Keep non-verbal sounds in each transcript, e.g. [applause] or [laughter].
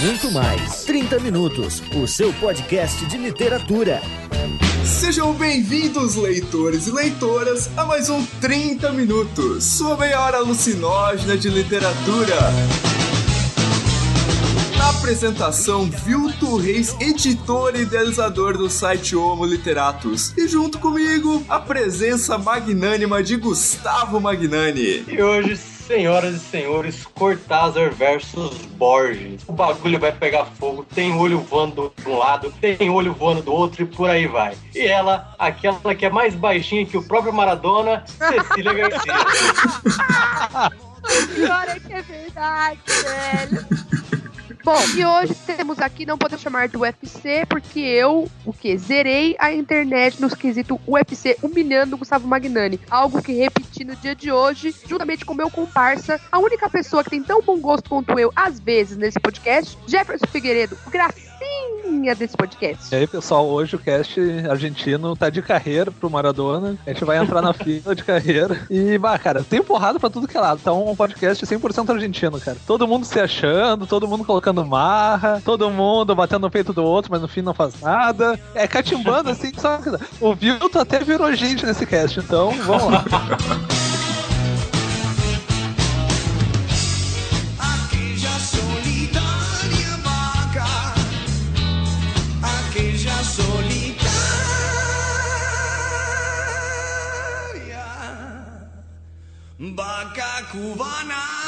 muito mais. 30 Minutos, o seu podcast de literatura. Sejam bem-vindos, leitores e leitoras, a mais um 30 Minutos, sua meia hora alucinógena de literatura. Na apresentação, Vilto Reis, editor e idealizador do site Homo Literatus. E junto comigo, a presença magnânima de Gustavo Magnani. E hoje, senhoras e senhores, Cortázar versus Borges. O bagulho vai pegar fogo, tem olho voando de um lado, tem olho voando do outro e por aí vai. E ela, aquela que é mais baixinha que o próprio Maradona, Cecília Garcia. [laughs] pior é que é verdade, velho. Bom, e hoje temos aqui, não podemos chamar de UFC, porque eu, o que? Zerei a internet nos quesitos UFC, humilhando o Gustavo Magnani. Algo que repeti no dia de hoje, juntamente com meu comparsa, a única pessoa que tem tão bom gosto quanto eu, às vezes, nesse podcast, Jefferson Figueiredo, gracinha desse podcast. E aí, pessoal, hoje o cast argentino tá de carreira pro Maradona. A gente vai entrar na [laughs] fila de carreira. E, bah, cara, tem porrada pra tudo que é lado. Tá um podcast 100% argentino, cara. Todo mundo se achando, todo mundo colocando marra, todo mundo batendo no peito do outro, mas no fim não faz nada. É catimbando assim, só o Vilto até virou gente nesse cast, então vamos lá. [laughs] Vaca cubana.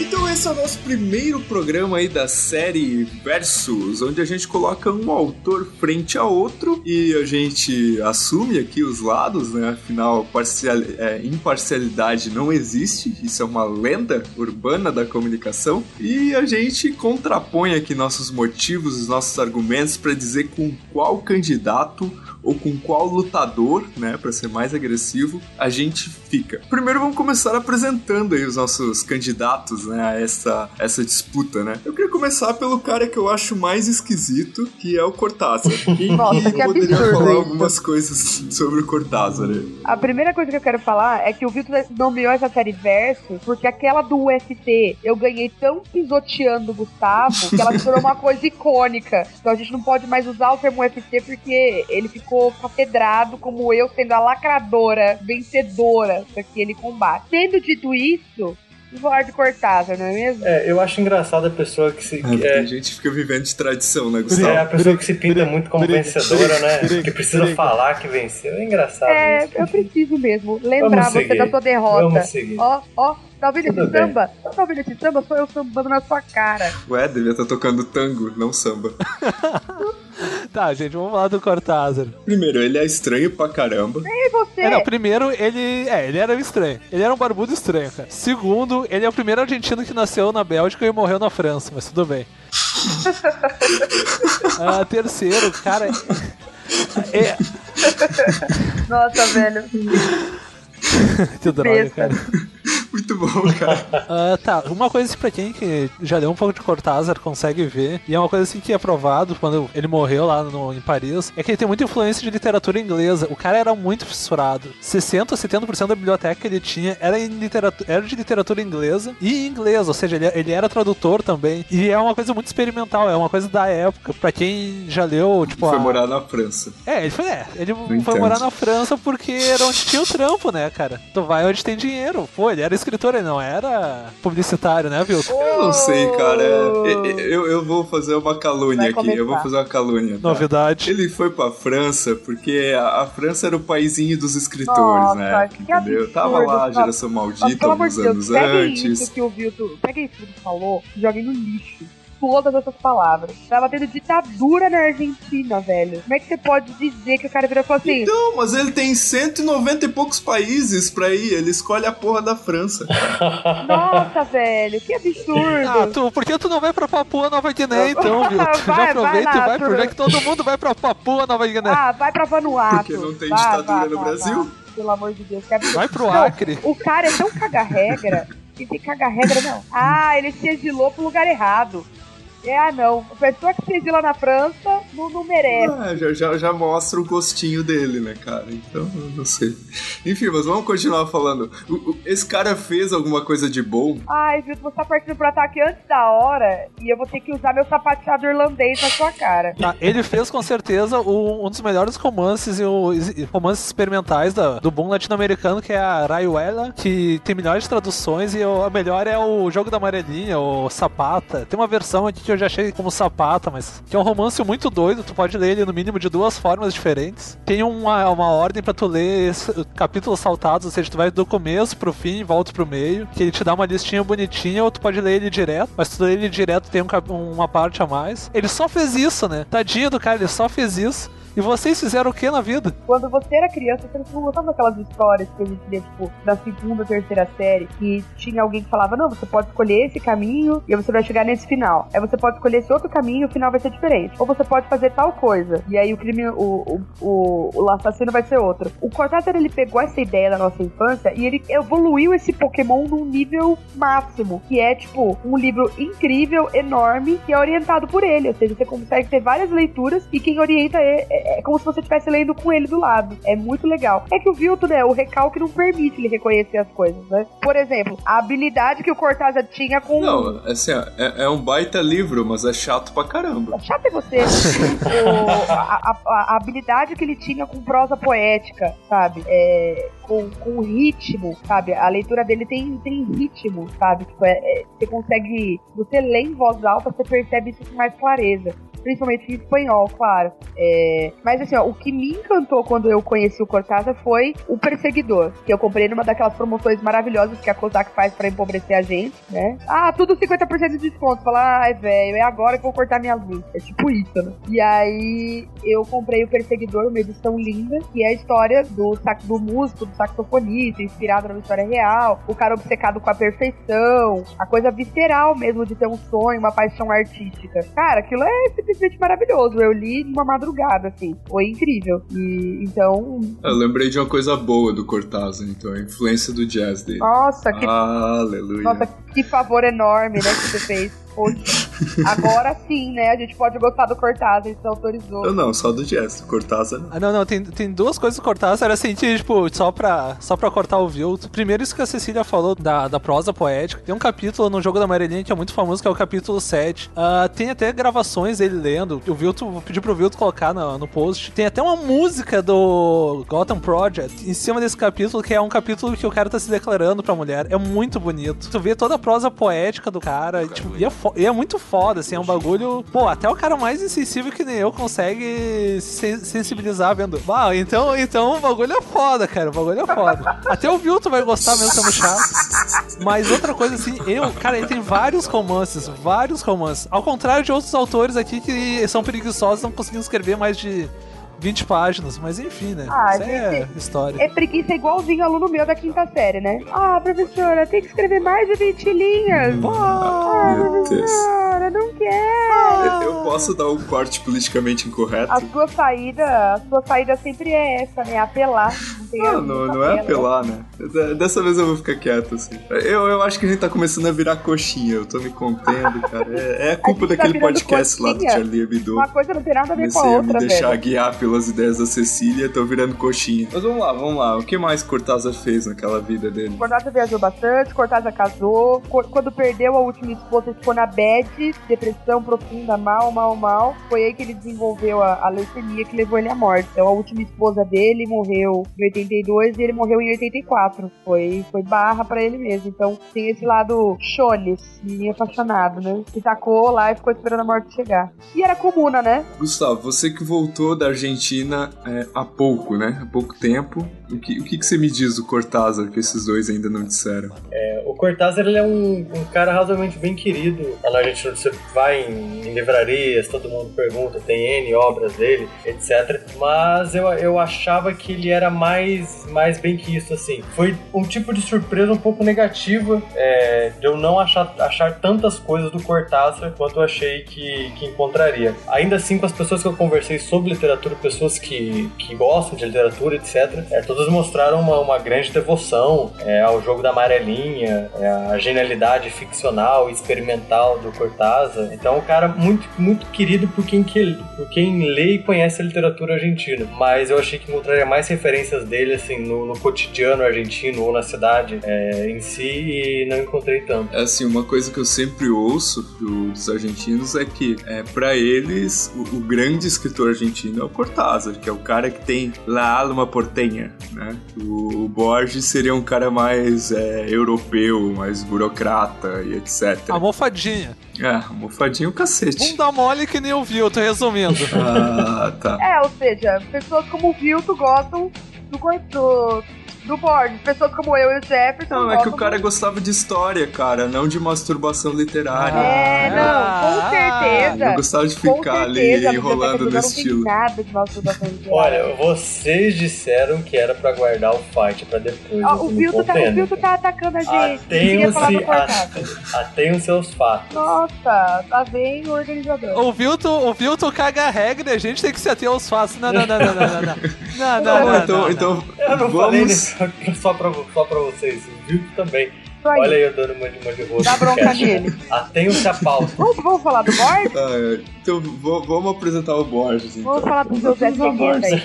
Então esse é o nosso primeiro programa aí da série Versus, onde a gente coloca um autor frente a outro e a gente assume aqui os lados, né? Afinal, parcial, é, imparcialidade não existe, isso é uma lenda urbana da comunicação e a gente contrapõe aqui nossos motivos, os nossos argumentos para dizer com qual candidato ou com qual lutador, né, para ser mais agressivo, a gente fica. Primeiro vamos começar apresentando aí os nossos candidatos, né, a essa, essa disputa, né. Eu queria começar pelo cara que eu acho mais esquisito, que é o Cortázar. E [laughs] Nossa, que eu poderia absurdo falar isso. algumas coisas sobre o Cortázar. A primeira coisa que eu quero falar é que o Vitor nomeou essa série Versus porque aquela do UFC eu ganhei tão pisoteando o Gustavo que ela se tornou uma coisa icônica. Então a gente não pode mais usar o termo UFC porque ele ficou ficou catedrado como eu sendo a lacradora vencedora daquele combate. Tendo dito isso, vou de Cortázar, não é mesmo? É, eu acho engraçado a pessoa que se. É, é, a gente fica vivendo de tradição, né, Gustavo? É, a pessoa que se pinta muito como vencedora, né? Que precisa falar que venceu. É engraçado. É, isso. eu preciso mesmo lembrar você da sua derrota. Vamos seguir. Ó, ó, Tá ouvindo Tudo esse bem. samba? Tá ouvindo esse samba? Sou eu sambando na sua cara. Ué, devia estar tá tocando tango, não samba. [laughs] tá, gente, vamos falar do Cortázar. Primeiro, ele é estranho pra caramba. E você? É, não, primeiro, ele. É, ele era estranho. Ele era um barbudo estranho, cara. Segundo, ele é o primeiro argentino que nasceu na Bélgica e morreu na França, mas tudo bem. [laughs] ah, terceiro, cara. É... Nossa, velho. [laughs] que droga, cara. Muito bom, cara. Uh, [laughs] tá, uma coisa assim, pra quem que já deu um pouco de Cortázar consegue ver, e é uma coisa assim que é provado quando ele morreu lá no, em Paris, é que ele tem muita influência de literatura inglesa. O cara era muito fissurado. 60 ou 70% da biblioteca que ele tinha era, em literatura, era de literatura inglesa e inglês, ou seja, ele, ele era tradutor também. E é uma coisa muito experimental, é uma coisa da época. Pra quem já leu, tipo. Foi a... morar na França. É, ele foi, é, ele foi morar na França porque era onde tinha o trampo, né, cara? Tu vai onde tem dinheiro. Pô, ele era escritor, ele não era publicitário, né, viu? Eu não sei, cara. Eu, eu, eu vou fazer uma calúnia aqui. Eu vou fazer uma calúnia. Tá? Novidade. Ele foi pra França porque a, a França era o paizinho dos escritores, Nossa, né? Entendeu? Absurdo, Tava lá a geração maldita alguns anos pega antes. Isso que o Vilto, pega isso que o falou, joguei no lixo todas essas palavras. Tava tendo ditadura na Argentina, velho. Como é que você pode dizer que o cara virou e falou assim? Então, mas ele tem 190 e poucos países pra ir. Ele escolhe a porra da França. [laughs] Nossa, velho, que absurdo. Ah, tu, por que tu não vai pra Papua Nova Guiné, então, viu? [laughs] Tu vai, já aproveita vai e vai, pro... já que todo mundo vai pra Papua Nova Guiné. Ah, vai pra Vanuatu. Porque não tem vai, ditadura vai, no vai, Brasil. Vai. Pelo amor de Deus. Que. Vai pro não, Acre. O cara é tão caga-regra que tem caga-regra, não. Ah, ele se exilou pro lugar errado. É, ah, não. A pessoa que se exila na França não, não merece. Ah, já, já, já mostra o gostinho dele, né, cara? Então, não sei. Enfim, mas vamos continuar falando. O- o- esse cara fez alguma coisa de bom? Ai, viu, você tá partindo pro ataque antes da hora e eu vou ter que usar meu sapateado irlandês na sua cara. Tá, ele fez com certeza o- um dos melhores romances e o- romances experimentais da- do boom latino-americano, que é a Rayuela, que tem de traduções e o- a melhor é o Jogo da Amarelinha, o Sapata. Tem uma versão aqui que eu já achei como Sapata, mas que é um romance muito doido, tu pode ler ele no mínimo de duas formas diferentes. Tem uma, uma ordem pra tu ler capítulos saltados, ou seja, tu vai do começo pro fim volta pro meio, que ele te dá uma listinha bonitinha, ou tu pode ler ele direto, mas tu lê ele direto tem um uma parte a mais. Ele só fez isso, né? Tadinho do cara, ele só fez isso. E vocês fizeram o que na vida? Quando você era criança, você não gostava daquelas histórias que a gente lia, tipo, na segunda, terceira série, que tinha alguém que falava, não, você pode escolher esse caminho e você vai chegar nesse final. Aí você pode escolher esse outro caminho e o final vai ser diferente. Ou você pode fazer tal coisa. E aí o crime, o, o, o, o assassino vai ser outro. O Cortázar, ele pegou essa ideia da nossa infância e ele evoluiu esse Pokémon num nível máximo. Que é, tipo, um livro incrível, enorme, que é orientado por ele. Ou seja, você consegue ter várias leituras e quem orienta é, é- é como se você estivesse lendo com ele do lado. É muito legal. É que o Vilto, né, o recalque não permite ele reconhecer as coisas, né? Por exemplo, a habilidade que o Cortázar tinha com... Não, assim, ó, é, é um baita livro, mas é chato pra caramba. Chato é você. [laughs] O- a, a- a habilidade que ele tinha com prosa poética, sabe? É, com, com ritmo, sabe? A leitura dele tem, tem ritmo, sabe? Tipo, é- é- você consegue. Você lê em voz alta, você percebe isso com mais clareza. Principalmente em espanhol, claro. É, mas assim, ó, o que me encantou quando eu conheci o Cortázar foi o Perseguidor, que eu comprei numa daquelas promoções maravilhosas que a Kozak faz pra empobrecer a gente, né? Ah, tudo 50% de desconto. Fala, ai, velho, é agora que eu vou cortar minha luz. É tipo isso, né? E aí eu comprei o Perseguidor, uma edição linda, que é a história do, sax, do músico, do saxofonista, inspirado numa história real, o cara obcecado com a perfeição, a coisa visceral mesmo de ter um sonho, uma paixão artística. Cara, aquilo é simplesmente maravilhoso. Eu li numa madrugada, assim. Foi incrível. E então. Eu lembrei de uma coisa boa do Cortázar, então, a influência do jazz dele. Nossa, que Aleluia. Nossa, que favor enorme, né, que você fez. Poxa. Agora sim, né? A gente pode gostar do Cortázar, você autorizou. Eu não, só do jazz, do Cortázar. não. Ah, não, não, tem, tem duas coisas que Cortázar, assim, tipo, só pra, só pra cortar o Vilto. Primeiro, isso que a Cecília falou da, da prosa poética. Tem um capítulo no Jogo da Amarelinha que é muito famoso, que é o capítulo 7. Ah, tem até gravações dele lendo. O Vilto, vou pedir pro Vilto colocar no, no post. Tem até uma música do Gotham Project em cima desse capítulo, que é um capítulo que o cara tá se declarando pra mulher. É muito bonito. Tu vê toda a prosa poética do cara, e, tipo, e é, fo- e é muito foda, assim, é um bagulho. Pô, até o cara mais insensível que nem eu consegue se sensibilizar vendo. Uau, então, então o bagulho é foda, cara. O bagulho é foda. Até o Vilto vai gostar mesmo sendo chato. Mas outra coisa assim, eu, cara, ele tem vários romances, vários romances. Ao contrário de outros autores aqui que são preguiçosos, não conseguindo escrever mais de 20 páginas. Mas enfim, né? Ah, Isso é gente, história. É preguiça igualzinho aluno meu da quinta série, né? Ah, professora, tem que escrever mais de 20 linhas. Ah, Meu Deus. professora, não quero. Eu, eu posso dar um corte politicamente incorreto? A sua saída, a sua saída sempre é essa, né? Apelar. Não, Não, não, é apela. apelar, né? Dessa vez eu vou ficar quieto, assim. Eu, eu acho que a gente tá começando a virar coxinha, eu tô me contendo, cara. É, é [laughs] culpa tá daquele virando podcast lá do coxinha? Charlie Hebdo. Uma coisa não tem nada a ver com a Comecei a me outra, deixar velho. guiar pelas ideias da Cecília, tô virando coxinha. Mas vamos lá, vamos lá. O que mais Cortázar fez naquela vida dele? Cortázar viajou bastante, Cortázar casou. Quando perdeu a última esposa, ele ficou na bad, depressão profunda, mal, mal, mal. Foi aí que ele desenvolveu a, a leucemia que levou ele à morte. Então a última esposa dele morreu em 82 e ele morreu em 84. Foi, foi barra pra ele mesmo. Então tem esse lado chones, menino apaixonado, né? Que tacou lá e ficou esperando a morte chegar. E era comuna, né? Gustavo, você que voltou da Argentina é, há pouco, né? Há pouco tempo. O que, o que, você me diz do Cortázar que esses dois ainda não disseram? O Cortázar ele é um, um cara razoavelmente bem querido. Lá na Argentina você vai em, em livrarias, todo mundo pergunta, tem N obras dele, etc. Mas eu, eu achava que ele era mais, mais bem que isso, assim. Foi um tipo de surpresa um pouco negativa é, de eu não achar, achar tantas coisas do Cortázar quanto eu achei que, que encontraria. Ainda assim, com as pessoas que eu conversei sobre literatura, pessoas que, que gostam de literatura, etc., é, todas mostraram uma, uma grande devoção é, ao jogo da amarelinha, é, a genialidade ficcional e experimental do Cortázar. Então é um cara muito, muito querido por quem, que, por quem lê e conhece a literatura argentina. Mas eu achei que encontraria mais referências dele, assim, no, no cotidiano argentino ou na cidade é, em si, e não encontrei tanto. É assim, uma coisa que eu sempre ouço do, dos argentinos é que, é, para eles, o, o, grande escritor argentino é o Cortázar, que é o cara que tem La Alma Portenha, né? O, o Borges seria um cara mais é, europeu, mais burocrata e etc. Almofadinha. É, almofadinha o cacete. Bunda mole que nem o Vilto, resumindo. ah, tá. É, ou seja, pessoas como o Vilto gostam do, do, do Borges. Pessoas como eu e o Jefferson. Não, é que o cara do... gostava de história, cara, não de masturbação literária. É, não, com ah. certeza. Eu gostava de ficar ali enrolando no estilo. nada de masturbação [laughs] literária. Olha, vocês disseram que era pra guardar o fight pra depois. Ah, o Vilto tá, o tá atacando a gente. Atenham-se atenham seus fatos. Nossa, tá bem organizador. O Vilto, o Vilto caga a regra, a gente tem que se ater aos fatos. Não, não, não, não, não, não. Não, [laughs] não, não, não, então, então, eu não vamos... falei [laughs] só pra, só pra vocês, viu também. Olha aí eu dando uma de, uma de rosto. Dá bronca nele. Atenha-se a pauta. Vamos, vamos falar do Borges? Ah, então vamos apresentar o Borges. Então. Vamos falar do seu Zé Segueta aí.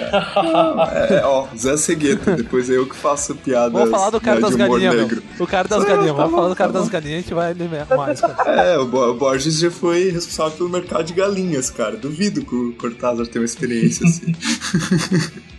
É, ó, Zé Segueta. Depois é eu que faço piada. Vamos falar do cara né, das galinhas, O cara das galinhas. Vamos falar do cara das galinhas, a gente vai ler mais, cara. É, o Borges já foi responsável pelo mercado de galinhas, cara. Duvido que o Cortázar tenha uma experiência assim.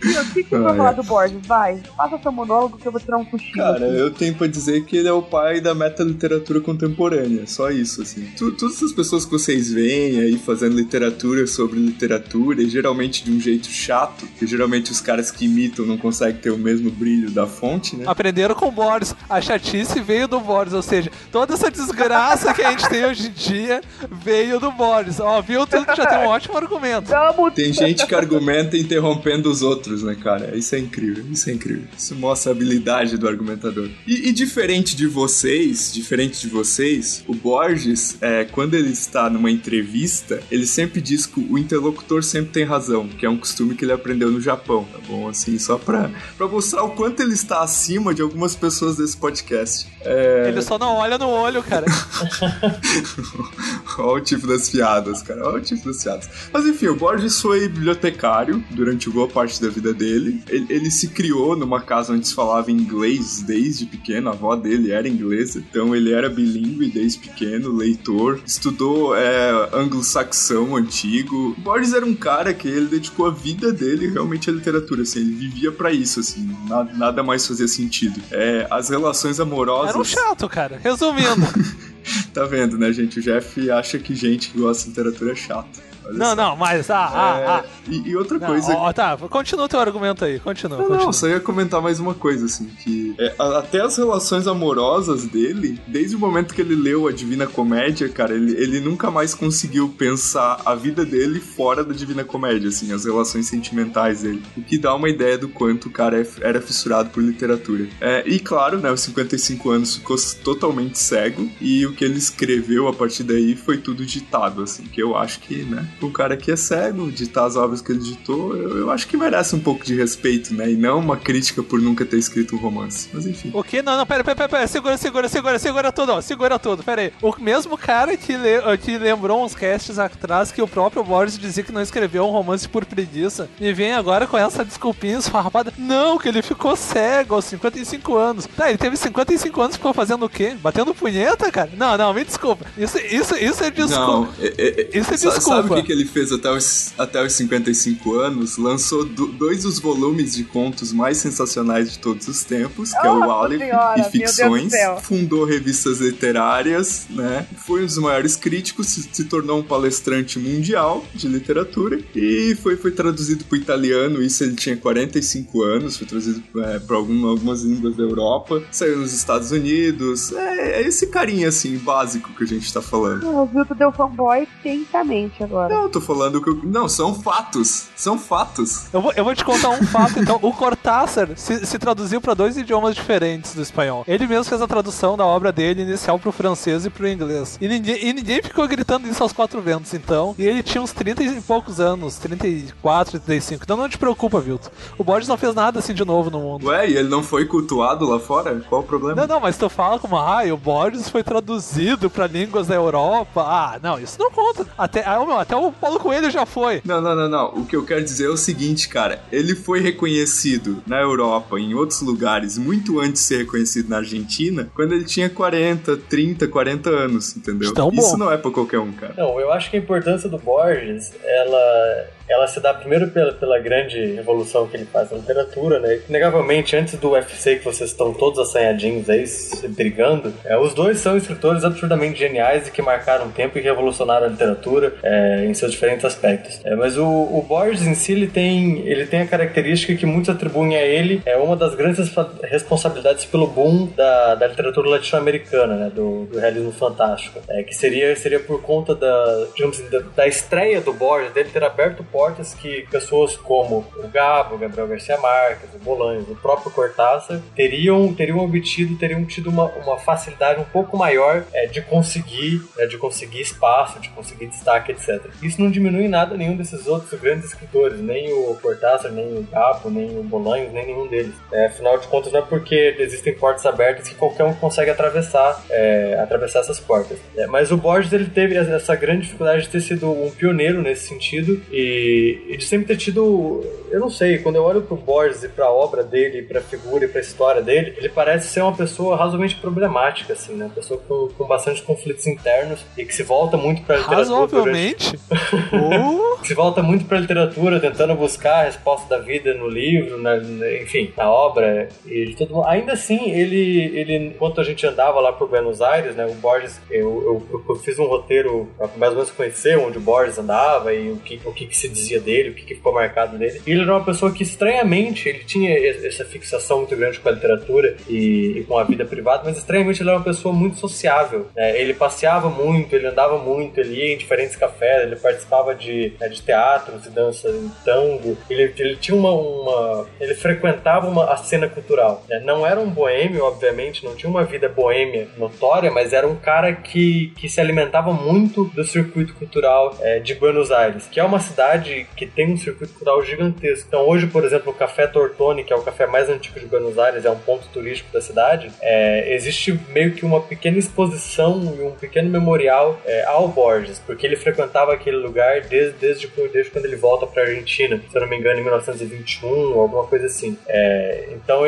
O que, que você vai falar do Borges? Vai, faça seu monólogo que eu vou tirar um cochilo. Cara, eu tenho pra dizer que ele é o pai da meta-literatura contemporânea. Só isso, assim. Tu, todas as pessoas que vocês veem aí fazendo literatura sobre literatura, e geralmente de um jeito chato, que geralmente os caras que imitam não conseguem ter o mesmo brilho da fonte, né? Aprenderam com o Boris. A chatice veio do Boris, ou seja, toda essa desgraça que a gente tem hoje em dia veio do Boris. Ó, viu? Tu já tem um ótimo argumento. Tem gente que argumenta interrompendo os outros, né, cara? Isso é incrível, isso é incrível. Isso mostra a habilidade do argumentador. E, e diferente de vocês, diferente de vocês, o Borges, é, quando ele está numa entrevista, ele sempre diz que o interlocutor sempre tem razão, que é um costume que ele aprendeu no Japão, tá bom? Assim, só pra, pra mostrar o quanto ele está acima de algumas pessoas desse podcast. É... Ele só não olha no olho, cara. [laughs] Olha o tipo das piadas, cara. Olha o tipo das piadas. Mas enfim, o Borges foi bibliotecário durante boa parte da vida dele. Ele, ele se criou numa casa onde se falava inglês desde pequeno. A avó dele era inglesa, então ele era bilíngue desde pequeno, leitor. Estudou é, anglo-saxão antigo. O Borges era um cara que ele dedicou a vida dele realmente à literatura. Assim, ele vivia para isso, assim. Nada, nada, mais fazia sentido. É, as relações amorosas. Era um chato, cara. Resumindo. [laughs] tá vendo, né, gente? O Jeff acha que gente que gosta de literatura é chato. Não, só. não, mas ah, ah, é, ah. E, e, outra não, coisa. Ó, tá, continua o teu argumento aí, continua. Não, continua. não, só ia comentar mais uma coisa, assim, que é, até as relações amorosas dele, desde o momento que ele leu a Divina Comédia, cara, ele, ele nunca mais conseguiu pensar a vida dele fora da Divina Comédia, assim, as relações sentimentais dele. O que dá uma ideia do quanto o cara é, era fissurado por literatura. É, e claro, né, aos 55 anos ficou totalmente cego, e o que ele escreveu a partir daí foi tudo ditado, assim, que eu acho que, né, um cara que é cego, ditar as obras que ele ditou, eu, eu, acho que merece um pouco de respeito, né? E não uma crítica por nunca ter escrito um romance. Mas enfim. O que? Não, não, pera, pera, pera, pera. segura, segura, segura, segura tudo, ó, segura tudo, pera aí. O mesmo cara que, le que lembrou uns casts atrás que o próprio Boris dizia que não escreveu um romance por preguiça, e vem agora com essa desculpinha esfarrapada. Não, que ele ficou cego aos 55 anos. Tá, ele teve 55 anos e ficou fazendo o quê? Batendo punheta, cara? Não, não, me desculpa. Isso, isso, isso é desculpa. Não, é, é, isso é desculpa. Que, ele fez até os, até os 55 anos? Lançou do, dois dos volumes de contos mais sensacionais de todos os tempos, que oh, é o Aleph e Ficções. Fundou revistas literárias, né? Foi um dos maiores críticos, se, se tornou um palestrante mundial de literatura e foi, foi traduzido para o italiano. Isso ele tinha 45 anos, foi traduzido é, para algum, algumas línguas da Europa, saiu nos Estados Unidos. É, é esse carinha assim, básico que a gente tá falando. O Vilto deu fanboy tentamente agora. Não, eu tô falando que. eu- Não, são fatos. São fatos. Eu vou, eu vou te contar um fato, então. O Cortázar se, se traduziu pra dois idiomas diferentes do espanhol. Ele mesmo fez a tradução da obra dele inicial pro francês e pro inglês. E ninguém, e ninguém ficou gritando isso aos quatro ventos, então. E ele tinha uns 30 e poucos anos, 34, 35. Então não te preocupa, Vilto. O Borges não fez nada assim de novo no mundo. Ué, e ele não foi cultuado lá fora? Qual o problema? Não, não, mas tu fala como, ah, o Borges foi traduzido pra línguas da Europa. Ah, não, isso não conta. Até, ah, meu, até o Paulo Coelho já foi. Não, não, não, não. O que eu quero dizer é o seguinte, cara. Ele foi reconhecido na Europa, em outros lugares, muito antes de ser reconhecido na Argentina, quando ele tinha 40, 30, 40 anos, entendeu? Então, bom. Isso não é pra qualquer um, cara. Não, eu acho que a importância do Borges, ela, ela se dá primeiro pela, pela grande revolução que ele faz na literatura, né? Inegavelmente, antes do UFC, que vocês estão todos assanhadinhos aí, brigando, é, os dois são escritores absurdamente geniais e que marcaram o tempo e revolucionaram a literatura é, em seus diferentes aspectos. É, mas o, o Borges em si, ele tem, ele tem a característica que muitos atribuem a ele, é uma das grandes responsabilidades pelo boom da, da literatura latino-americana, né? Do, do realismo fantástico. É, que seria, seria por conta da, digamos assim, da, da estreia do Borges, dele ter aberto portas que pessoas como o Gabo, o Gabriel Garcia Marques, o Bolanhos, o próprio Cortázar teriam, teriam obtido, teriam tido uma, uma facilidade um pouco maior é, de conseguir, né, de conseguir espaço, de conseguir destaque, etc. Isso não diminui nada nenhum desses outros grandes escritores, nem o Cortázar, nem o Gabo, nem o Bolanhos, nem nenhum deles. É, afinal de contas, não é porque existem portas abertas que qualquer um consegue atravessar, é, atravessar essas portas. É, mas o Borges ele teve essa grande dificuldade de ter sido um pioneiro nesse sentido e, e de sempre ter tido, eu não sei, quando eu olho pro Borges e pra obra dele, pra figura e pra história dele, ele parece ser uma pessoa razoavelmente problemática, assim, né? Uma pessoa com, com bastante conflitos internos e que se volta muito pra literatura. durante- Razoavelmente. [laughs] Uh, se volta muito pra literatura, tentando buscar a resposta da vida no livro, na- enfim, na obra. E tudo. Ainda assim, ele, ele, enquanto a gente andava lá por Buenos Aires, né, o Borges, eu, eu, eu fiz um roteiro mais ou menos conhecer onde o Borges andava e o que, o que, que se dizia dele, o que, que ficou marcado dele. E ele era uma pessoa que, estranhamente, ele tinha e- essa fixação muito grande com a literatura e, e com a vida privada, mas estranhamente ele era uma pessoa muito sociável. né? Ele passeava muito, ele andava muito, ele ia em diferentes cafés, ele participava de, né, de teatros, de dança em tango. Ele, ele tinha uma, uma- Ele frequentava uma, a cena cultural. né? Não era um boêmio, obviamente, não tinha uma vida boêmia notória, mas era um cara que, que se alimentava muito do circuito cultural é, de Buenos Aires, que é uma cidade que tem um circuito cultural gigantesco. Então, hoje, por exemplo, o Café Tortoni, que é o café mais antigo de Buenos Aires, é um ponto turístico da cidade, é, existe meio que uma pequena exposição e um pequeno memorial é, ao Borges, porque ele frequentava aquele lugar desde, desde, desde quando ele volta para a Argentina, se eu não me engano, em 1921, alguma coisa assim. É, então,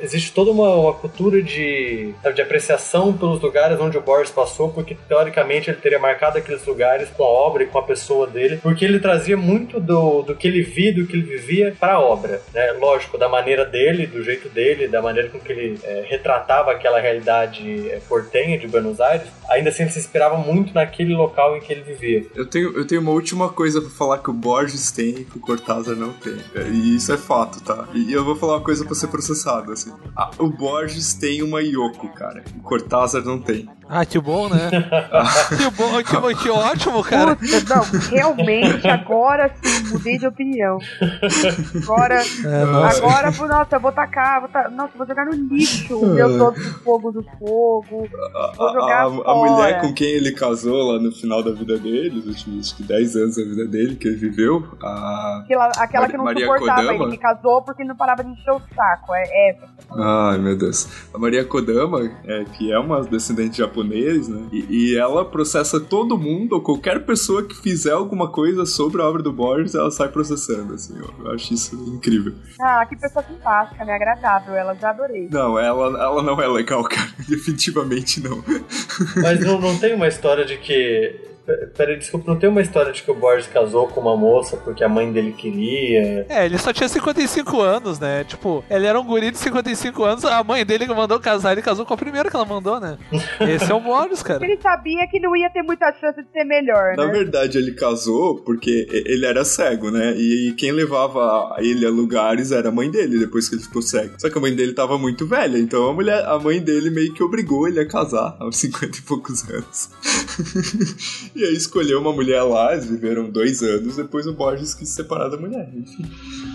existe toda uma, uma cultura de, de apreciação pelos lugares onde o Borges passou, porque teoricamente ele teria marcado aqueles lugares com a obra e com a pessoa dele, porque ele trazia muito do, do que ele via, do que ele vivia para a obra, né? Lógico, da maneira dele, do jeito dele, da maneira com que ele é, retratava aquela realidade é, portenha de Buenos Aires, ainda assim ele se inspirava muito naquele local em que ele vivia. Eu tenho, eu tenho uma última coisa pra falar que o Borges tem e que o Cortázar não tem. E isso é fato, tá? E eu vou falar uma coisa pra ser processado, assim. Ah, o Borges tem uma Yoko, cara. O Cortázar não tem. Ah, que bom, né? [laughs] que bom, que, bom, que ótimo, cara. Puta, não, realmente, agora sim, mudei de opinião. Agora, É, nossa. agora, nossa, eu vou tacar, vou ta- nossa, vou jogar no lixo o meu todo do fogo do fogo. A, Vou jogar a- a fora. mulher com quem ele casou lá no final da vida dele, os últimos acho que 10 anos da vida dele que ele viveu, a. Aquela, aquela que não Maria suportava Kodama? ele, que casou porque não parava de encher o saco. É essa. Ai, meu Deus. A Maria Kodama, é, que é uma descendente japonês, né? E, e ela processa todo mundo, ou qualquer pessoa que fizer alguma coisa sobre a obra do Borges, ela sai processando, assim. Eu, eu acho isso incrível. Ah, que pessoa simpática, né? Agradável, ela já adorei. Não, ela, ela não é legal, [laughs] cara. Definitivamente não. Mas não, não tem uma história de que. Peraí, desculpa, não tem uma história de que o Borges casou com uma moça porque a mãe dele queria. É, ele só tinha 55 anos, né? Tipo, ele era um guri de 55 anos, a mãe dele que mandou casar, ele casou com a primeira que ela mandou, né? [laughs] Esse é o Borges, cara. Ele sabia que não ia ter muita chance de ser melhor, Na né? verdade, ele casou porque ele era cego, né? E quem levava ele a lugares era a mãe dele, depois que ele ficou cego. Só que a mãe dele tava muito velha, então a mulher, a mãe dele meio que obrigou ele a casar aos 50 e poucos anos. [laughs] E aí escolheu uma mulher lá, eles viveram dois anos, depois o Borges quis se separar da mulher. Enfim,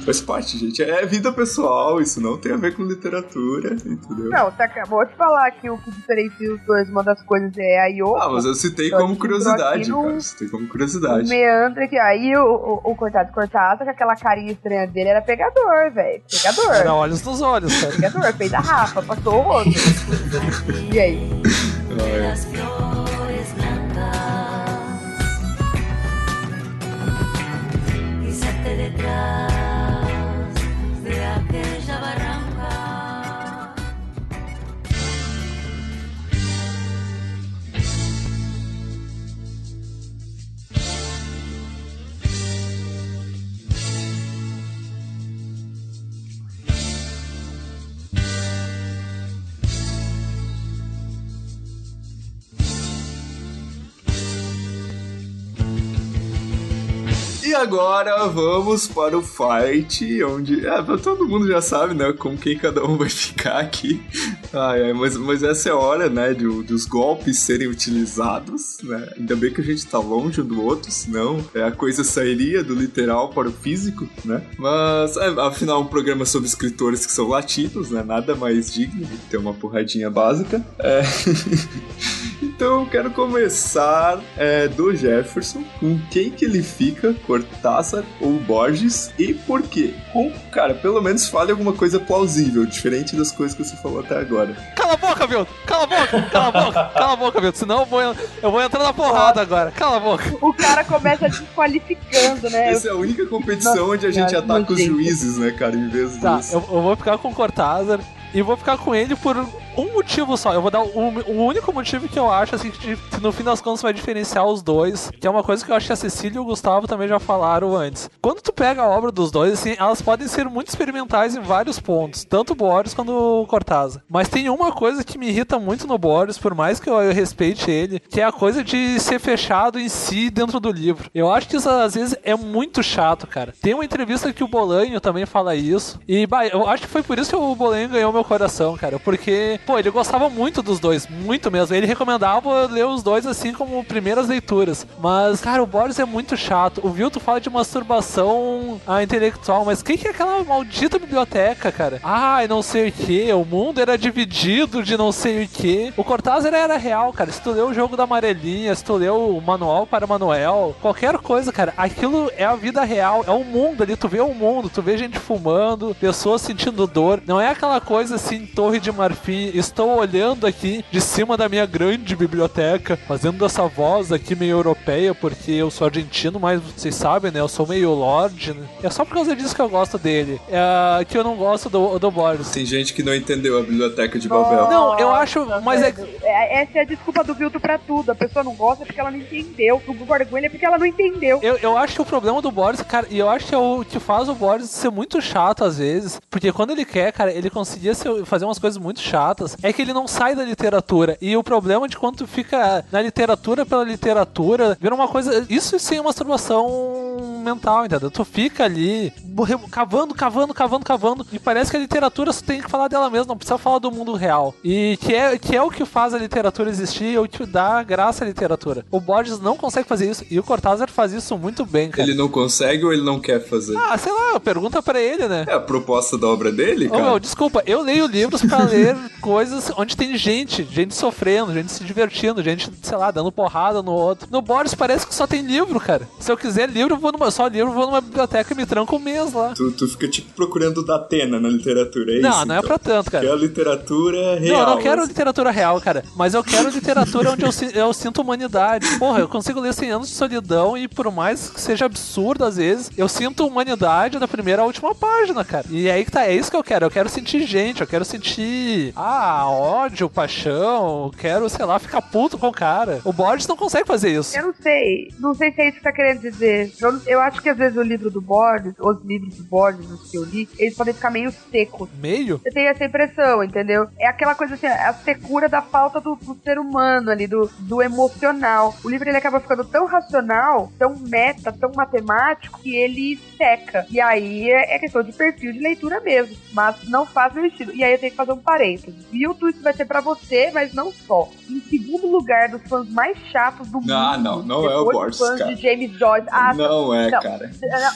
faz parte, gente. É vida pessoal, isso não tem a ver com literatura, entendeu? Não, você acabou de falar que o que diferencia os dois, uma das coisas é a Yoko. Ah, mas eu citei Então, como a gente entrou curiosidade, aqui num- cara. Citei como O curiosidade. meandro aqui, aí o, o, o Cortado Cortado, com aquela carinha estranha dele, era pegador, velho. Pegador. Era olhos nos olhos, cara. Pegador, fez a Rafa, passou o outro. [laughs] e aí? Ah, agora vamos para o fight, onde é, todo mundo já sabe, né, com quem cada um vai ficar aqui. Ai, ai, mas, mas essa é a hora, né, de, dos golpes serem utilizados, né? Ainda bem que a gente tá longe um do outro, senão é, a coisa sairia do literal para o físico, né? Mas, é, afinal, um programa sobre escritores que são latinos, né? Nada mais digno de ter uma porradinha básica. É... [laughs] Então eu quero começar é, do Jefferson, com quem que ele fica, Cortázar ou Borges, e por quê? Com, cara, pelo menos fale alguma coisa plausível, diferente das coisas que você falou até agora. Cala a boca, Vildo! Cala a boca! Cala a boca! Cala a boca, Vildo! Senão eu vou, eu vou entrar na porrada agora. Cala a boca! O cara começa desqualificando, né? Essa é a única competição onde a gente Senhora, ataca os juízes, né, cara, em vez Tá, disso. eu, eu vou ficar com o Cortázar e vou ficar com ele por um motivo só. Eu vou dar o, o único motivo que eu acho, assim, que no fim das contas vai diferenciar os dois, que é uma coisa que eu acho que a Cecília e o Gustavo também já falaram antes. Quando tu pega a obra dos dois, assim, elas podem ser muito experimentais em vários pontos, tanto o Boris quanto o Cortázar. Mas tem uma coisa que me irrita muito no Boris, por mais que eu, eu respeite ele, que é a coisa de ser fechado em si dentro do livro. Eu acho que isso às vezes é muito chato, cara. Tem uma entrevista que o Bolanho também fala isso, e bah, eu acho que foi por isso que o Bolanho ganhou meu coração, cara, porque, pô, ele gostava muito dos dois, muito mesmo. Ele recomendava ler os dois assim como primeiras leituras. Mas, cara, o Boris é muito chato. O Vilto fala de masturbação ah, intelectual, mas quem que é aquela maldita biblioteca, cara? Ai, não sei o que, o mundo era dividido de não sei o que. O Cortázar era real, cara. Se tu leu o jogo da amarelinha, se tu leu o manual para Manuel, qualquer coisa, cara, aquilo é a vida real, é o mundo ali. Tu vê o mundo, tu vê gente fumando, pessoas sentindo dor. Não é aquela coisa assim, torre de marfim. Estou olhando aqui de cima da minha grande biblioteca, fazendo essa voz aqui meio europeia, porque eu sou argentino, mas vocês sabem, né? Eu sou meio lord, né? É só por causa disso que eu gosto dele. É que eu não gosto do, do Boris. Tem gente que não entendeu a biblioteca de Babel. Não, eu acho, mas é. É, Essa é a desculpa do Vilto pra tudo. A pessoa não gosta porque ela não entendeu. O vergonha é porque ela não entendeu. Eu, eu acho que o problema do Boris, cara, e eu acho que é o que faz o Boris ser muito chato às vezes, porque quando ele quer, cara, ele conseguia fazer umas coisas muito chatas, é que ele não sai da literatura. E o problema de quando tu fica na literatura pela literatura, vira uma coisa. Isso sem uma masturbação mental, entendeu? Tu fica ali cavando, cavando, cavando, cavando, e parece que a literatura só tem que falar dela mesma, não precisa falar do mundo real. E que é, que é o que faz a literatura existir, é o que dá graça à literatura. O Borges não consegue fazer isso, e o Cortázar faz isso muito bem, cara. Ele não consegue ou ele não quer fazer? Ah, sei lá, pergunta pra ele, né? É a proposta da obra dele, cara. meu, desculpa, eu leio livros pra ler [laughs] coisas onde tem gente, gente sofrendo, gente se divertindo, gente, sei lá, dando porrada no outro. No Boris parece que só tem livro, cara. Se eu quiser livro, eu vou numa, só livro, eu vou numa biblioteca e me tranco um mês lá. Tu, tu fica tipo procurando da Atena na literatura, é isso? Não, não é então? pra tanto, cara. Que é a literatura real. não, eu não quero assim. literatura real, cara. Mas eu quero literatura onde eu, eu sinto humanidade. Porra, eu consigo ler 100 anos de solidão e por mais que seja absurdo às vezes, eu sinto humanidade da primeira à última página, cara. E é aí que tá, é isso que eu quero. Eu quero sentir gente, eu quero sentir, ah, ódio, paixão, quero, sei lá, ficar puto com o cara. O Borges não consegue fazer isso. Eu não sei. Não sei se é isso que tá querendo dizer. Eu, eu acho que às vezes o livro do Borges, os livros do Borges, os que eu li, eles podem ficar meio secos. Meio? Eu tenho essa impressão, entendeu? É aquela coisa assim, a secura da falta do, do ser humano ali, do, do emocional. O livro ele acaba ficando tão racional, tão meta, tão matemático, que ele seca. E aí é, é questão de perfil de leitura mesmo. Mas não faz meu estilo. E aí eu tenho que fazer um parênteses. Vilto, isso vai ser pra você, mas não só. Em segundo lugar dos fãs mais chatos do mundo. Ah, não, não é o Borges, fãs cara. de James Joyce. Ah, não é, não. cara.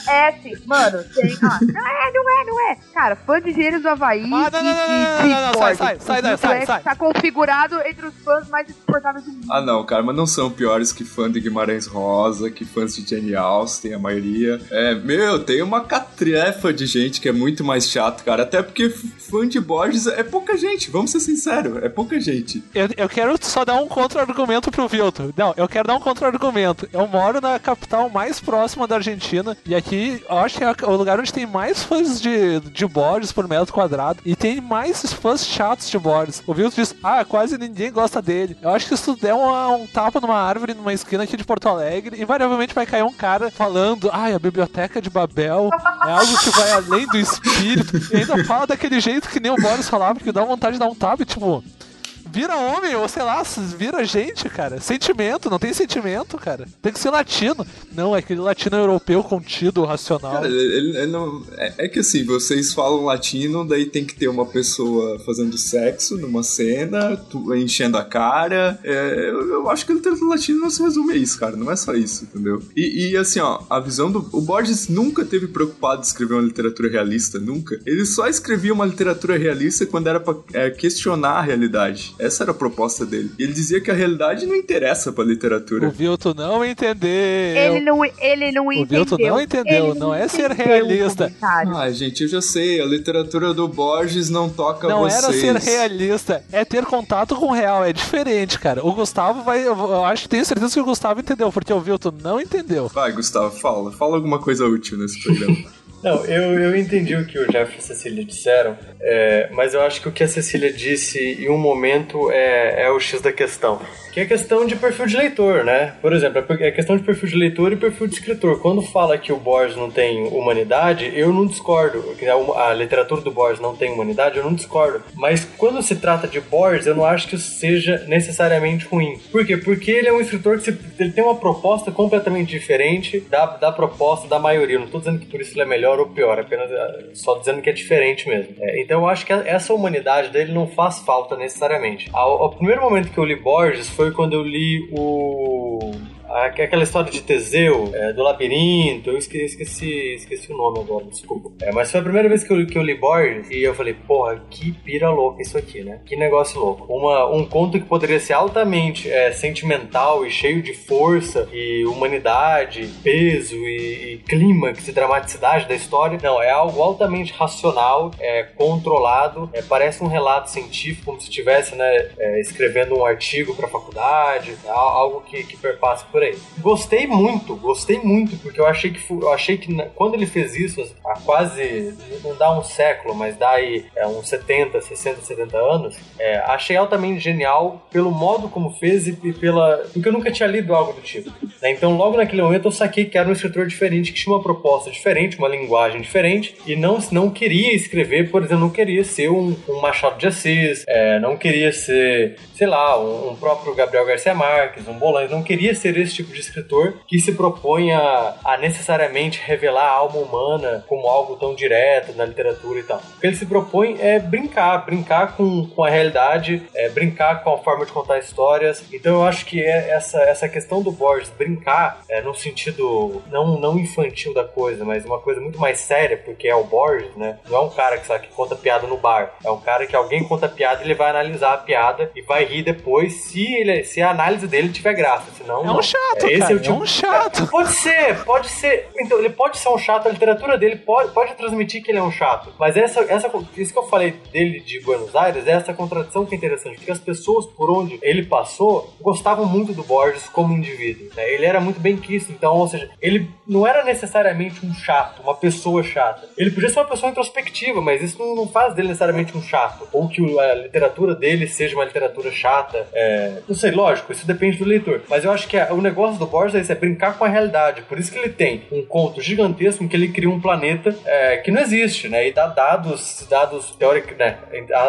É sim, mano, tem. Ah, [laughs] não é, não é, não é. Cara, fã de Gênesis do Havaí Ah, não, não, e, não, e não, não, não, sai, sai, sai sai, sai. é- Tá configurado entre os fãs mais insuportáveis do mundo. Ah, não, cara, mas não são piores que fã de Guimarães Rosa, que fãs de Jane Austen, a maioria. É, meu, tem uma catrefa de gente que é muito mais chato, cara. Até porque fã de Borges é pouca gente, vamos ser sinceros, é pouca gente. Eu, eu quero só dar um contra-argumento pro Vilto. Não, eu quero dar um contra-argumento. Eu moro na capital mais próxima da Argentina e aqui eu acho que é o lugar onde tem mais fãs de, de Borges por metro quadrado e tem mais fãs chatos de Borges. O Vilto diz, ah, quase ninguém gosta dele. Eu acho que se tu der uma- um tapa numa árvore numa esquina aqui de Porto Alegre, invariavelmente vai cair um cara falando, ai, a biblioteca de Babel é algo que vai além do espírito. E ainda fala daquele jeito que nem o Boris falava, porque dá vontade de dar um tapa e tipo vira homem, ou sei lá, vira gente, cara. Sentimento, não tem sentimento, cara. Tem que ser latino. Não, é aquele latino europeu contido, racional. Cara, ele, ele- não. É, é que assim, vocês falam latino, daí tem que ter uma pessoa fazendo sexo numa cena, tu- enchendo a cara. É, eu, eu acho que a literatura latina não se resume a isso, cara. Não é só isso, entendeu? E, e, assim, ó, a visão do. O Borges nunca teve preocupado de escrever uma literatura realista, nunca. Ele só escrevia uma literatura realista quando era pra é, questionar a realidade. Essa era a proposta dele. E ele dizia que a realidade não interessa pra literatura. O Vilto não entendeu. Ele não, ele não entendeu. Vilto não entendeu, Ele não é ser realista. o. Ah, gente, eu já sei, a literatura do Borges não toca Não vocês. era ser realista, é ter contato com o real, é diferente, cara. O Gustavo vai. Eu eu acho que tenho certeza que o Gustavo entendeu, porque o Vilto não entendeu. Vai, Gustavo, fala. Fala alguma coisa útil nesse programa. [laughs] Não, eu, eu entendi o que o Jeff e a Cecília disseram, é, mas eu acho que o que a Cecília disse em um momento é, é o X da questão. Que é questão de perfil de leitor, né? Por exemplo, é questão de perfil de leitor e perfil de escritor. Quando fala que o Borges não tem humanidade, eu não discordo. Que a, a literatura do Borges não tem humanidade, eu não discordo. Mas quando se trata de Borges, eu não acho que isso seja necessariamente ruim. Por quê? Porque ele é um escritor que se- ele tem uma proposta completamente diferente da, da proposta da maioria. Eu não estou dizendo que por isso ele é melhor ou pior, apenas eh, só dizendo que é diferente mesmo. É, então eu acho que essa humanidade dele não faz falta necessariamente. Ao, ao primeiro momento que eu li Borges foi quando eu li o aquela história de Teseu, é, do labirinto, eu esque- esqueci, esqueci o nome agora, desculpa. É, mas foi a primeira vez que eu, que eu li Borges e eu falei, porra, que pira louca isso aqui, né? Que negócio louco. Uma, um conto que poderia ser altamente é, sentimental e cheio de força e humanidade, peso e, e clímax e dramaticidade da história. Não, é algo altamente racional, é controlado, é, parece um relato científico, como se estivesse né, é, escrevendo um artigo para faculdade, é al- algo que, que perpassa por aí. Gostei muito, gostei muito, porque eu achei que, eu achei que quando ele fez isso, há quase, não dá um século, mas dá aí é, uns 70, 60, 70 anos, é, achei altamente genial pelo modo como fez e, pela. porque eu nunca tinha lido algo do tipo. né? Então, logo naquele momento, eu saquei que era um escritor diferente, que tinha uma proposta diferente, uma linguagem diferente, e não, não queria escrever, por exemplo, não queria ser um, um Machado de Assis, é, não queria ser, sei lá, um, um próprio Gabriel Garcia Marques, um Bolaños, não queria ser esse tipo de escritor que se propõe a, a necessariamente revelar a alma humana como algo tão direto na literatura e tal. O que ele se propõe é brincar, brincar com, com a realidade, é, brincar com a forma de contar histórias. Então eu acho que é essa, essa questão do Borges brincar, é, no sentido não, não infantil da coisa, mas uma coisa muito mais séria, porque é o Borges, né? Não é um cara que, sabe, que conta piada no bar. É um cara que alguém conta piada e ele vai analisar a piada e vai rir depois se, ele, se a análise dele tiver graça. Senão, É um chato, Esse cara. é o tipo É um chato. Pode ser, pode ser. Então, ele pode ser um chato, a literatura dele pode, pode transmitir que ele é um chato. Mas essa, essa, isso que eu falei dele de Buenos Aires é essa contradição que é interessante, porque as pessoas por onde ele passou gostavam muito do Borges como indivíduo. né? Ele era muito bem quisto, então, ou seja, ele não era necessariamente um chato, uma pessoa chata. Ele podia ser uma pessoa introspectiva, mas isso não, não faz dele necessariamente um chato. Ou que a literatura dele seja uma literatura chata. É, não sei, lógico, isso depende do leitor. Mas eu acho que a- o negócio do Borges é é brincar com a realidade. Por isso que ele tem um conto gigantesco em que ele cria um planeta é, que não existe, né? E dá dados, dados teóricos, né?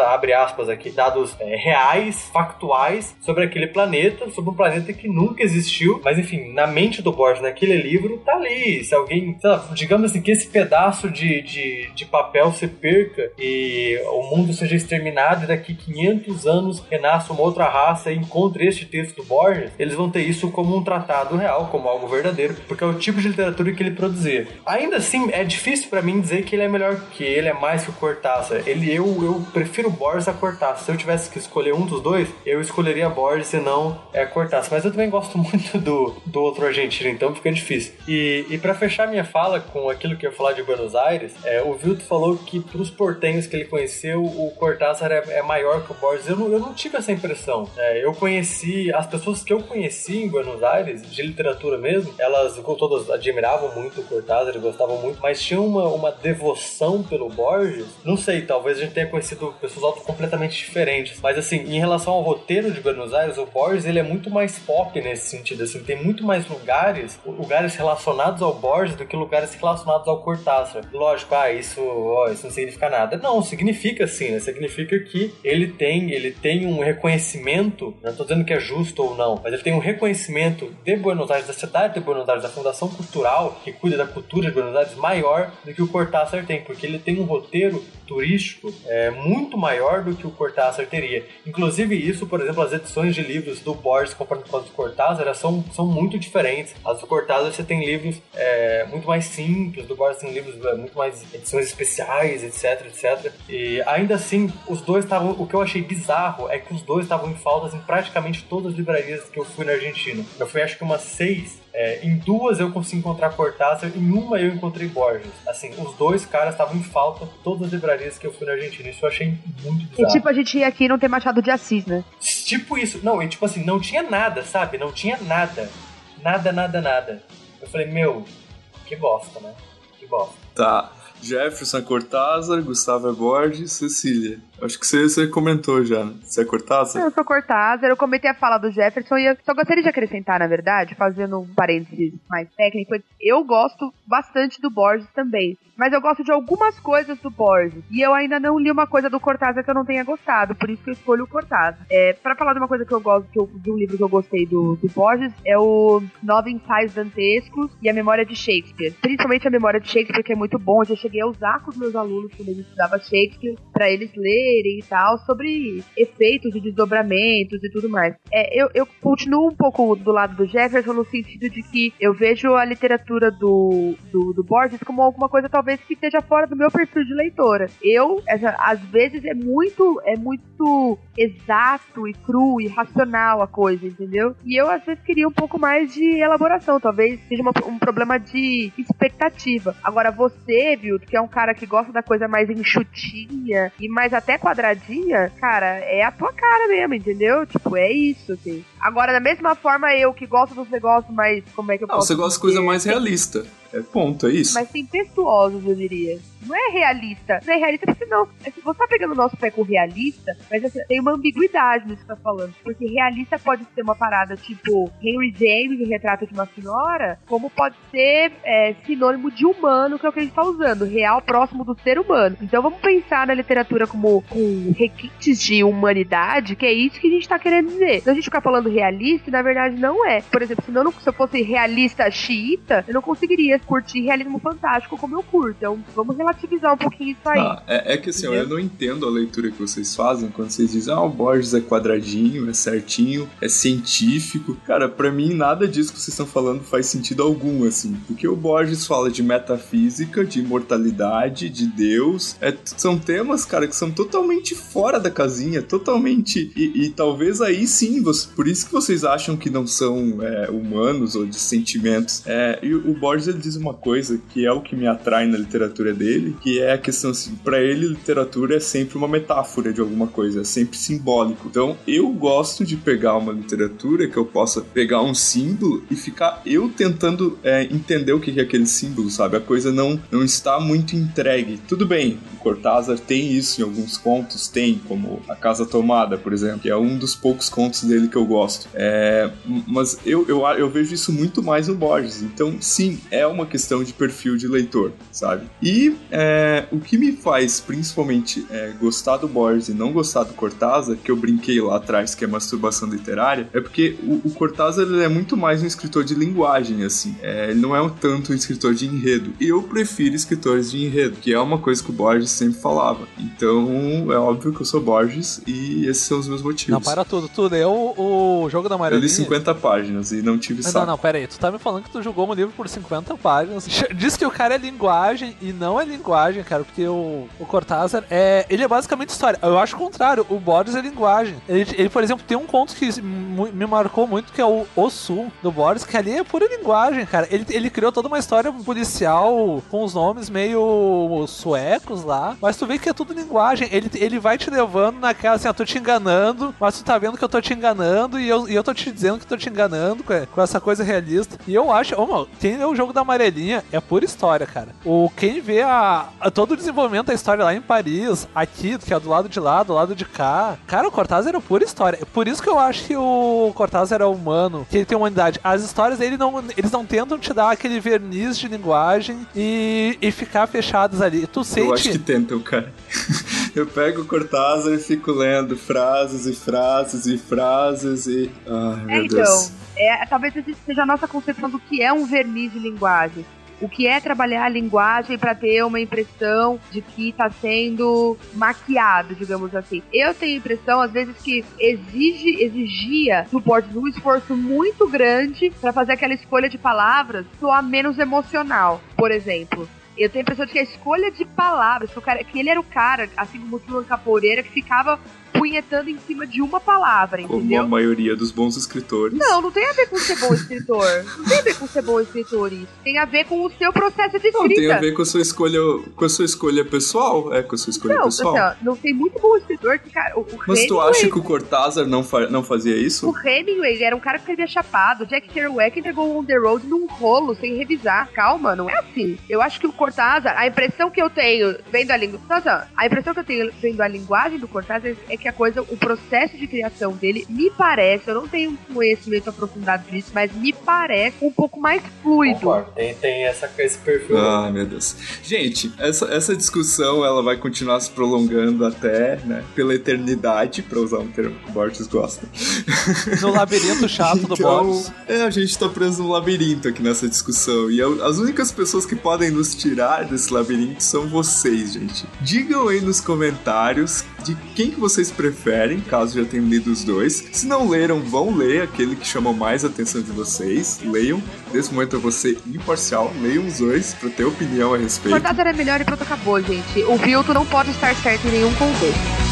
Abre aspas aqui, dados é, reais, factuais sobre aquele planeta, sobre um planeta que nunca existiu. Mas enfim, na mente do Borges, naquele livro, tá ali. Se alguém, lá, digamos assim, que esse pedaço de, de, de papel se perca e o mundo seja exterminado e daqui 500 anos renasça uma outra raça e encontre este texto do Borges, eles vão ter isso como um tratado real, como algo verdadeiro, porque é o tipo de literatura que ele produzia. Ainda assim, é difícil pra mim dizer que ele é melhor que ele, é mais que o Cortázar. Ele, eu, eu prefiro Borges a Cortázar. Se eu tivesse que escolher um dos dois, eu escolheria Borges e não é, Cortázar. Mas eu também gosto [laughs] muito do, do outro argentino, então fica difícil. E, e para fechar minha fala com aquilo que eu ia falar de Buenos Aires, é, o Vilto falou que pros portenhos que ele conheceu, o Cortázar é, é maior que o Borges. Eu não, eu não tive essa impressão. É, eu conheci, as pessoas que eu conheci em Buenos Aires, de literatura mesmo, elas todas admiravam muito o Cortázar, gostavam muito, mas tinha uma, uma devoção pelo Borges. Não sei, talvez a gente tenha conhecido pessoas completamente diferentes. Mas assim, em relação ao roteiro de Buenos Aires, o Borges ele é muito mais pop nesse sentido. Assim, tem muito mais lugares, lugares relacionados ao Borges do que lugares relacionados ao Cortázar. Lógico, ah, isso, ó, isso não significa nada. Não, significa sim, né? Significa que ele tem, ele tem um reconhecimento, não estou dizendo que é justo ou não, mas ele tem um reconhecimento de Buenos Aires, da cidade de Buenos Aires, da Fundação Cultural, que cuida da cultura de Buenos Aires, maior do que o Cortázar tem, porque ele tem um roteiro turístico é, muito maior do que o Cortázar teria. Inclusive isso, por exemplo, as edições de livros do Borges comparado com as do Cortázar são, são muito diferentes. As do Cortázar você tem livros é, muito mais simples, do Borges tem livros é, muito mais edições especiais, etc, etc. E ainda assim, os dois estavam. O que eu achei bizarro é que os dois estavam em faltas em praticamente todas as livrarias que eu fui na Argentina. Eu fui acho que umas seis é, em duas eu consegui encontrar Cortázar, em uma eu encontrei Borges. Assim, os dois caras estavam em falta todas as livrarias que eu fui na Argentina. Isso eu achei muito E bizarro. tipo, a gente ia aqui e não ter Machado de Assis, né? Tipo isso. Não, e tipo assim, não tinha nada, sabe? Não tinha nada. Nada, nada, nada. Eu falei, meu, que bosta, né? Que bosta. Tá. Jefferson Cortázar, Gustavo Borges, Cecília. Acho que você, você comentou já, né? Você é Cortázar? Eu sou Cortázar, eu comentei a fala do Jefferson e eu só gostaria de acrescentar, na verdade, fazendo um parênteses mais técnico, eu gosto bastante do Borges também, mas eu gosto de algumas coisas do Borges, e eu ainda não li uma coisa do Cortázar que eu não tenha gostado, por isso que eu escolho o Cortázar. É, para falar de uma coisa que eu gosto, que eu, de um livro que eu gostei do, do Borges, é o Nove Ensaios Dantescos e a Memória de Shakespeare. Principalmente a Memória de Shakespeare, que é muito bom, eu já cheguei a usar com os meus alunos quando eles estudavam Shakespeare, para eles lerem e tal, sobre efeitos e desdobramentos e tudo mais. É, eu, eu continuo um pouco do lado do Jefferson no sentido de que eu vejo a literatura do, do, do Borges como alguma coisa talvez que esteja fora do meu perfil de leitora. Eu, essa- às vezes, é muito, é muito exato e cru e racional a coisa, entendeu? E eu, às vezes, queria um pouco mais de elaboração, talvez seja uma- um problema de expectativa. Agora, você, viu, que é um cara que gosta da coisa mais enxutinha e mais até quadradinha, cara, é a tua cara mesmo, entendeu? Tipo, é isso, assim. Agora, da mesma forma, eu que gosto dos negócios mais. Como é que eu Não, posso você gosta de coisa mais realista. É ponto, é isso. mais tempestuosos, eu diria. Não é realista. Não é realista porque não. é que Você tá pegando o nosso pé com realista, mas assim, tem uma ambiguidade nisso que você tá falando. Porque realista pode ser uma parada tipo Henry James, o retrato de uma senhora, como pode ser é, sinônimo de humano, que é o que a gente tá usando. Real próximo do ser humano. Então vamos pensar na literatura como com requintes de humanidade, que é isso que a gente tá querendo dizer. Se a gente ficar falando realista, na verdade não é. Por exemplo, se, eu não, se eu fosse realista xiita, eu não conseguiria curtir realismo fantástico como eu curto. Então vamos relativizar um pouquinho isso aí. Ah, é, é que assim, Entendeu? eu não entendo a leitura que vocês fazem quando vocês dizem, ah, o Borges é quadradinho, é certinho, é científico. Cara, pra mim nada disso que vocês estão falando faz sentido algum, assim. Porque o Borges fala de metafísica, de imortalidade, de Deus. É, são temas, cara, que são totalmente fora da casinha, totalmente. E, e talvez aí sim, você- por isso que vocês acham que não são é, humanos ou de sentimentos. É, e o Borges ele diz uma coisa que é o que me atrai na literatura dele, que é a questão assim, para ele literatura é sempre uma metáfora de alguma coisa, é sempre simbólico. Então eu gosto de pegar uma literatura que eu possa pegar um símbolo e ficar eu tentando é, entender o que é aquele símbolo, sabe? A coisa não não está muito entregue. Tudo bem, o Cortázar tem isso em alguns contos, tem como A Casa Tomada, por exemplo, que é um dos poucos contos dele que eu gosto. Gosto. É, mas eu, eu, eu vejo isso muito mais no Borges. Então, sim, é uma questão de perfil de leitor, sabe? E é, o que me faz, principalmente, é, gostar do Borges e não gostar do Cortázar, que eu brinquei lá atrás, que é masturbação literária, é porque o, o Cortázar ele é muito mais um escritor de linguagem, assim. É, ele não é um tanto um escritor de enredo. E eu prefiro escritores de enredo, que é uma coisa que o Borges sempre falava. Então, é óbvio que eu sou Borges e esses são os meus motivos. Não, para tudo. Tu leu o jogo da Eu Amarelinha? li 50 páginas e não tive Mas saco. não, não, pera aí. Tu tá me falando que tu jogou um livro por 50 páginas. [laughs] Diz que o cara é linguagem e não é linguagem, cara, porque o, o Cortázar é. Ele é basicamente história. Eu acho o contrário. O Borges é linguagem. Ele, ele, por exemplo, tem um conto que me marcou muito, que é o O Sul, do Borges, que ali é pura linguagem, cara. Ele, ele criou toda uma história policial com os nomes meio suecos lá, mas tu vê que é tudo linguagem. Ele, ele vai te levando naquela assim, eu tô te enganando, mas tu tá vendo que eu tô te enganando e eu, e eu tô te dizendo que tô te enganando com, com essa coisa realista. E eu acho, ô, meu, quem lê o jogo da amarelinha é pura história, cara. O, quem vê a, a- todo o desenvolvimento da história lá em Paris, aqui, que é do lado de lá, do lado de cá, cara, o Cortázar é pura história. Por isso que eu acho que o Cortázar é humano, que ele tem humanidade. As histórias dele não, eles não tentam te dar aquele verniz de linguagem e, e ficar fechados ali. Tu sente. Eu acho que tentam, cara. [laughs] Eu pego o Cortázar e fico lendo frases e frases e frases e. Ai, meu É, então, Deus. é, talvez seja a nossa concepção do que é um verniz de linguagem. O que é trabalhar a linguagem para ter uma impressão de que está sendo maquiado, digamos assim. Eu tenho a impressão, às vezes, que exige, exigia do Borges um esforço muito grande para fazer aquela escolha de palavras soar menos emocional, por exemplo. Eu tenho a impressão de que a escolha de palavras, que, cara, que ele era o cara, assim como o Silvan Capoeira, que ficava punhetando em cima de uma palavra, Como entendeu? a maioria dos bons escritores. Não, não tem a ver com ser bom escritor. Não tem a ver com ser bom escritor isso. Tem a ver com o seu processo de Não, escrita. tem a ver com a sua escolha, com a sua escolha pessoal. É, com a sua escolha Não, pessoal. assim, ó, não tem muito bom escritor que, cara, o, o Mas tu Hemingway- acha que o Cortázar não, fa- não fazia O isso? Hemingway era um cara que escrevia chapado. Jack Kerouac entregou o On The Road num rolo, sem revisar. Calma, não é assim. Eu acho que o Cortázar, a impressão que eu tenho vendo a língua... A impressão que eu tenho vendo a linguagem do Cortázar é que a coisa, o processo de criação dele, me parece, eu não tenho um conhecimento aprofundado disso, mas me parece um pouco mais fluido. Concordo. Tem, tem essa, esse perfil. Ai, meu Deus. Gente, essa, essa discussão ela vai continuar se prolongando até, né, pela eternidade, pra usar um termo que o Borges gosta. No labirinto chato do então, Borges. é, a gente tá preso num labirinto aqui nessa discussão. E eu- as únicas pessoas que podem nos tirar desse labirinto são vocês, gente. Digam aí nos comentários de quem que vocês preferem, caso já tenham lido os dois. Se não leram, vão ler aquele que chamou mais a atenção de vocês. Leiam. Nesse momento eu vou ser imparcial. Leiam os dois pra ter opinião a respeito. Cortázar é melhor e pronto, acabou, gente. O Vilto não pode estar certo em nenhum contexto.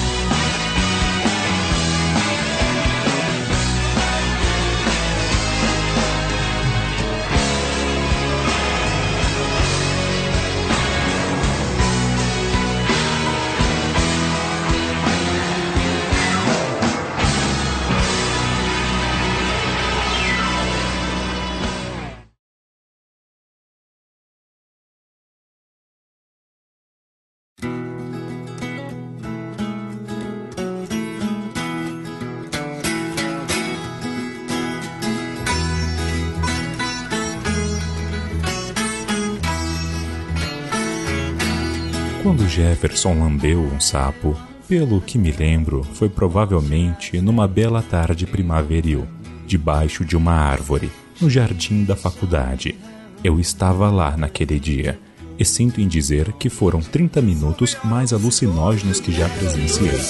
Jefferson lambeu um sapo, pelo que me lembro, foi provavelmente numa bela tarde primaveril, debaixo de uma árvore, no jardim da faculdade. Eu estava lá naquele dia, e sinto em dizer que foram 30 minutos mais alucinógenos que já presenciei.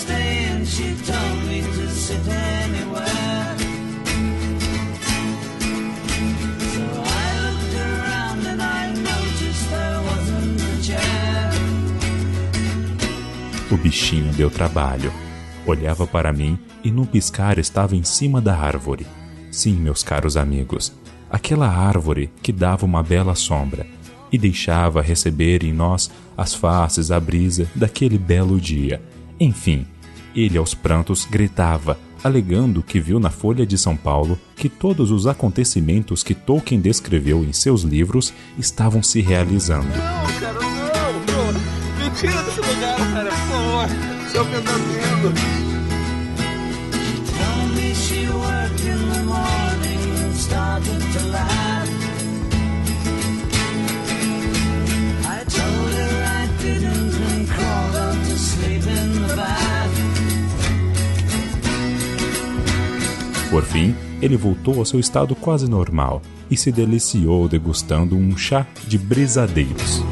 O bichinho deu trabalho. Olhava para mim e num piscar estava em cima da árvore. Sim, meus caros amigos, aquela árvore que dava uma bela sombra e deixava receber em nós as faces, a brisa daquele belo dia. Enfim, ele aos prantos gritava, alegando que viu na Folha de São Paulo que todos os acontecimentos que Tolkien descreveu em seus livros estavam se realizando tira desse lugar, cara, por favor. Seu pesadelo. Don't miss Por fim, ele voltou ao seu estado quase normal e se deliciou degustando um chá de brisadeiros.